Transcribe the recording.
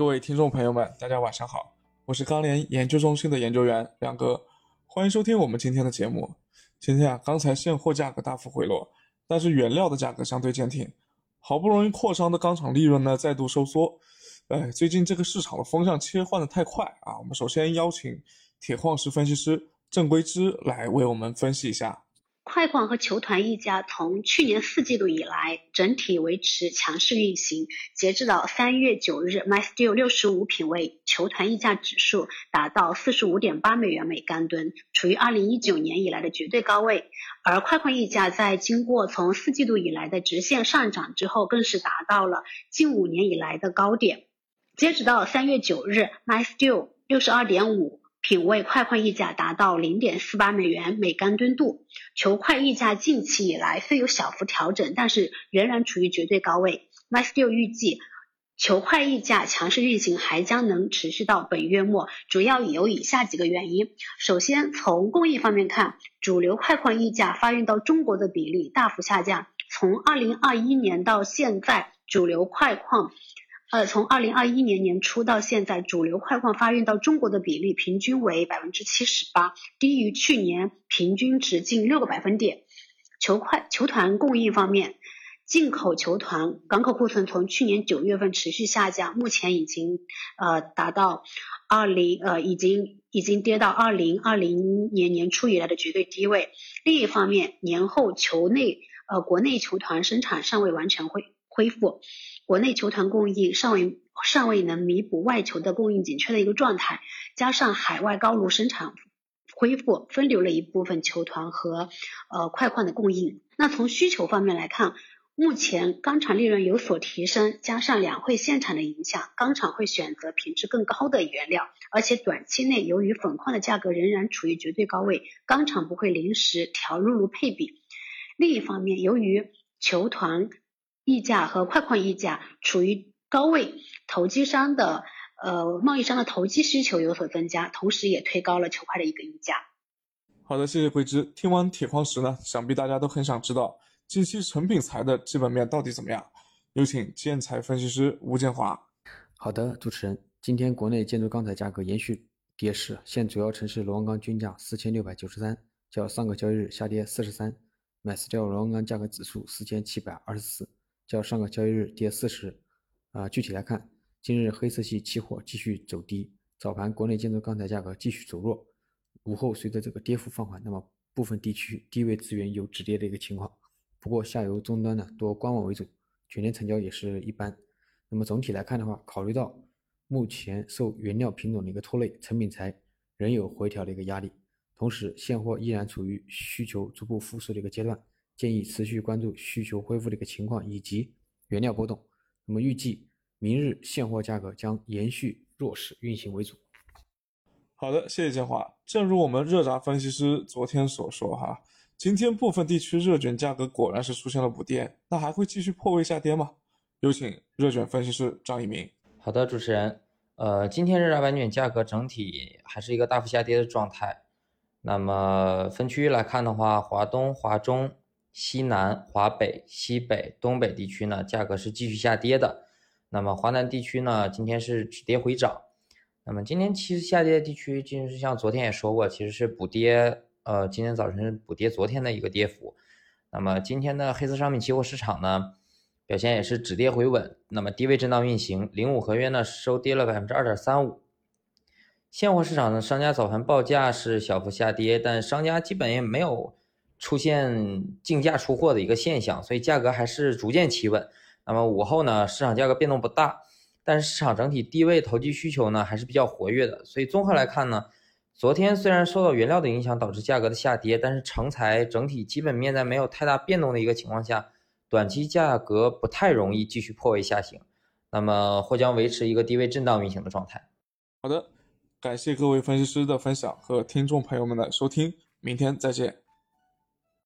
各位听众朋友们，大家晚上好，我是钢联研究中心的研究员梁哥，欢迎收听我们今天的节目。今天啊，钢材现货价格大幅回落，但是原料的价格相对坚挺，好不容易扩张的钢厂利润呢再度收缩。哎，最近这个市场的风向切换的太快啊！我们首先邀请铁矿石分析师郑圭之来为我们分析一下。快矿和球团溢价从去年四季度以来整体维持强势运行。截至到三月九日，MySteel 六十五品位球团溢价指数达到四十五点八美元每干吨，处于二零一九年以来的绝对高位。而快矿溢价在经过从四季度以来的直线上涨之后，更是达到了近五年以来的高点。截止到三月九日，MySteel 六十二点五。品位快矿溢价达到零点四八美元每干吨度，球块溢价近期以来虽有小幅调整，但是仍然处于绝对高位。MySteel 预计球块溢价强势运行还将能持续到本月末，主要有以下几个原因：首先，从供应方面看，主流快矿溢价发运到中国的比例大幅下降，从二零二一年到现在，主流快矿。呃，从二零二一年年初到现在，主流快矿发运到中国的比例平均为百分之七十八，低于去年平均值近六个百分点。球块球团供应方面，进口球团港口库存从去年九月份持续下降，目前已经呃达到二零呃已经已经跌到二零二零年年初以来的绝对低位。另一方面，年后球内呃国内球团生产尚未完全恢恢复。国内球团供应尚未尚未能弥补外球的供应紧缺的一个状态，加上海外高炉生产恢复，分流了一部分球团和呃快矿的供应。那从需求方面来看，目前钢厂利润有所提升，加上两会限产的影响，钢厂会选择品质更高的原料，而且短期内由于粉矿的价格仍然处于绝对高位，钢厂不会临时调入炉配比。另一方面，由于球团溢价和快矿溢价处于高位，投机商的呃贸易商的投机需求有所增加，同时也推高了球块的一个溢价。好的，谢谢桂枝。听完铁矿石呢，想必大家都很想知道近期成品材的基本面到底怎么样。有请建材分析师吴建华。好的，主持人，今天国内建筑钢材价格延续跌势，现主要城市螺纹钢均价四千六百九十三，较上个交易日下跌四十三。买斯掉螺纹钢价格指数四千七百二十四。较上个交易日跌四十，啊，具体来看，今日黑色系期货继续走低，早盘国内建筑钢材价格继续走弱，午后随着这个跌幅放缓，那么部分地区低位资源有止跌的一个情况，不过下游终端呢多观望为主，全天成交也是一般。那么总体来看的话，考虑到目前受原料品种的一个拖累，成品材仍有回调的一个压力，同时现货依然处于需求逐步复苏的一个阶段。建议持续关注需求恢复的一个情况以及原料波动。那么预计明日现货价格将延续弱势运行为主。好的，谢谢建华。正如我们热轧分析师昨天所说，哈，今天部分地区热卷价格果然是出现了补跌，那还会继续破位下跌吗？有请热卷分析师张一鸣。好的，主持人，呃，今天热轧板卷价格整体还是一个大幅下跌的状态。那么分区域来看的话，华东、华中。西南、华北、西北、东北地区呢，价格是继续下跌的。那么华南地区呢，今天是止跌回涨。那么今天其实下跌的地区，就是像昨天也说过，其实是补跌。呃，今天早晨补跌昨天的一个跌幅。那么今天的黑色商品期货市场呢，表现也是止跌回稳。那么低位震荡运行，零五合约呢收跌了百分之二点三五。现货市场呢，商家早盘报价是小幅下跌，但商家基本也没有。出现竞价出货的一个现象，所以价格还是逐渐企稳。那么午后呢，市场价格变动不大，但是市场整体低位投机需求呢还是比较活跃的。所以综合来看呢，昨天虽然受到原料的影响导致价格的下跌，但是成材整体基本面在没有太大变动的一个情况下，短期价格不太容易继续破位下行，那么或将维持一个低位震荡运行的状态。好的，感谢各位分析师的分享和听众朋友们的收听，明天再见。